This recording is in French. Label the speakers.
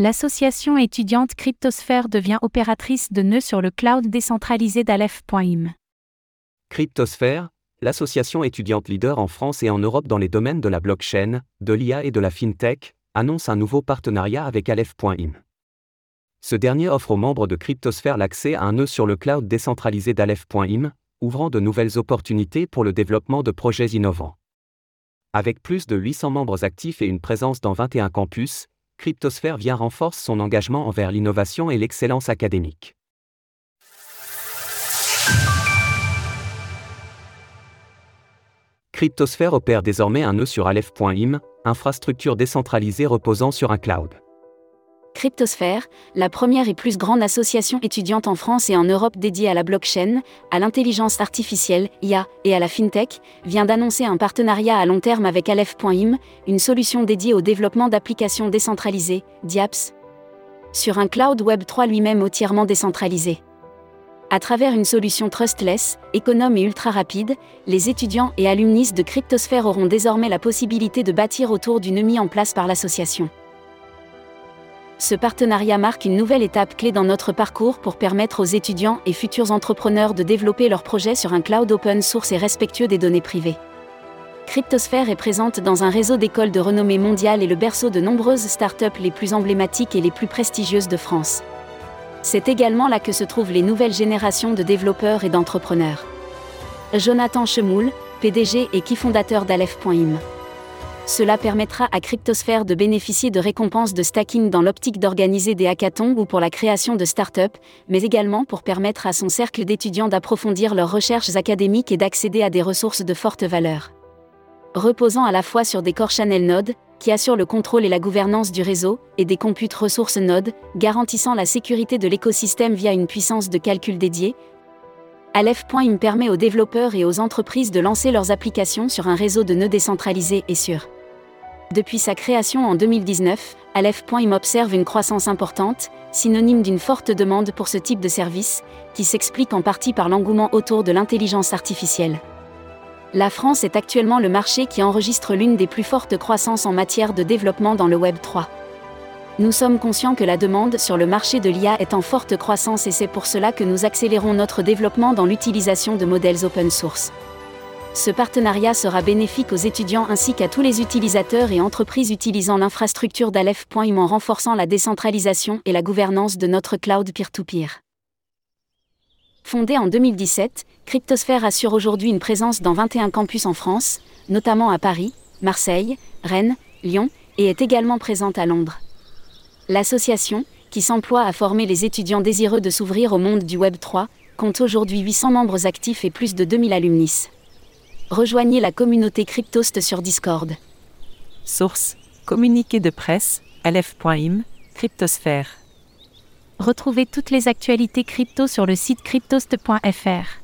Speaker 1: L'association étudiante Cryptosphère devient opératrice de nœuds sur le cloud décentralisé d'Aleph.im.
Speaker 2: Cryptosphère, l'association étudiante leader en France et en Europe dans les domaines de la blockchain, de l'IA et de la fintech, annonce un nouveau partenariat avec Aleph.im. Ce dernier offre aux membres de Cryptosphère l'accès à un nœud sur le cloud décentralisé d'Aleph.im, ouvrant de nouvelles opportunités pour le développement de projets innovants. Avec plus de 800 membres actifs et une présence dans 21 campus, Cryptosphère vient renforce son engagement envers l'innovation et l'excellence académique. Cryptosphère opère désormais un nœud sur Aleph.im, infrastructure décentralisée reposant sur un cloud.
Speaker 3: Cryptosphère, la première et plus grande association étudiante en France et en Europe dédiée à la blockchain, à l'intelligence artificielle, IA, et à la fintech, vient d'annoncer un partenariat à long terme avec Aleph.im, une solution dédiée au développement d'applications décentralisées, DIAPS, sur un cloud Web 3 lui-même entièrement décentralisé. À travers une solution trustless, économe et ultra rapide, les étudiants et alumnis de Cryptosphère auront désormais la possibilité de bâtir autour d'une mise en place par l'association. Ce partenariat marque une nouvelle étape clé dans notre parcours pour permettre aux étudiants et futurs entrepreneurs de développer leurs projets sur un cloud open source et respectueux des données privées. Cryptosphère est présente dans un réseau d'écoles de renommée mondiale et le berceau de nombreuses startups les plus emblématiques et les plus prestigieuses de France. C'est également là que se trouvent les nouvelles générations de développeurs et d'entrepreneurs. Jonathan Chemoul, PDG et qui fondateur d'Aleph.im. Cela permettra à Cryptosphère de bénéficier de récompenses de stacking dans l'optique d'organiser des hackathons ou pour la création de start-up, mais également pour permettre à son cercle d'étudiants d'approfondir leurs recherches académiques et d'accéder à des ressources de forte valeur. Reposant à la fois sur des core channel nodes, qui assurent le contrôle et la gouvernance du réseau, et des computes ressources nodes, garantissant la sécurité de l'écosystème via une puissance de calcul dédiée, Aleph.im permet aux développeurs et aux entreprises de lancer leurs applications sur un réseau de nœuds décentralisés et sûr. Depuis sa création en 2019, Aleph.im observe une croissance importante, synonyme d'une forte demande pour ce type de service, qui s'explique en partie par l'engouement autour de l'intelligence artificielle. La France est actuellement le marché qui enregistre l'une des plus fortes croissances en matière de développement dans le Web 3. Nous sommes conscients que la demande sur le marché de l'IA est en forte croissance et c'est pour cela que nous accélérons notre développement dans l'utilisation de modèles open source. Ce partenariat sera bénéfique aux étudiants ainsi qu'à tous les utilisateurs et entreprises utilisant l'infrastructure d'Aleph.im en renforçant la décentralisation et la gouvernance de notre cloud peer-to-peer. Fondée en 2017, Cryptosphère assure aujourd'hui une présence dans 21 campus en France, notamment à Paris, Marseille, Rennes, Lyon, et est également présente à Londres. L'association, qui s'emploie à former les étudiants désireux de s'ouvrir au monde du Web 3, compte aujourd'hui 800 membres actifs et plus de 2000 alumnis. Rejoignez la communauté Cryptost sur Discord.
Speaker 4: Source Communiqué de presse, Aleph.im, Cryptosphère.
Speaker 1: Retrouvez toutes les actualités crypto sur le site cryptost.fr.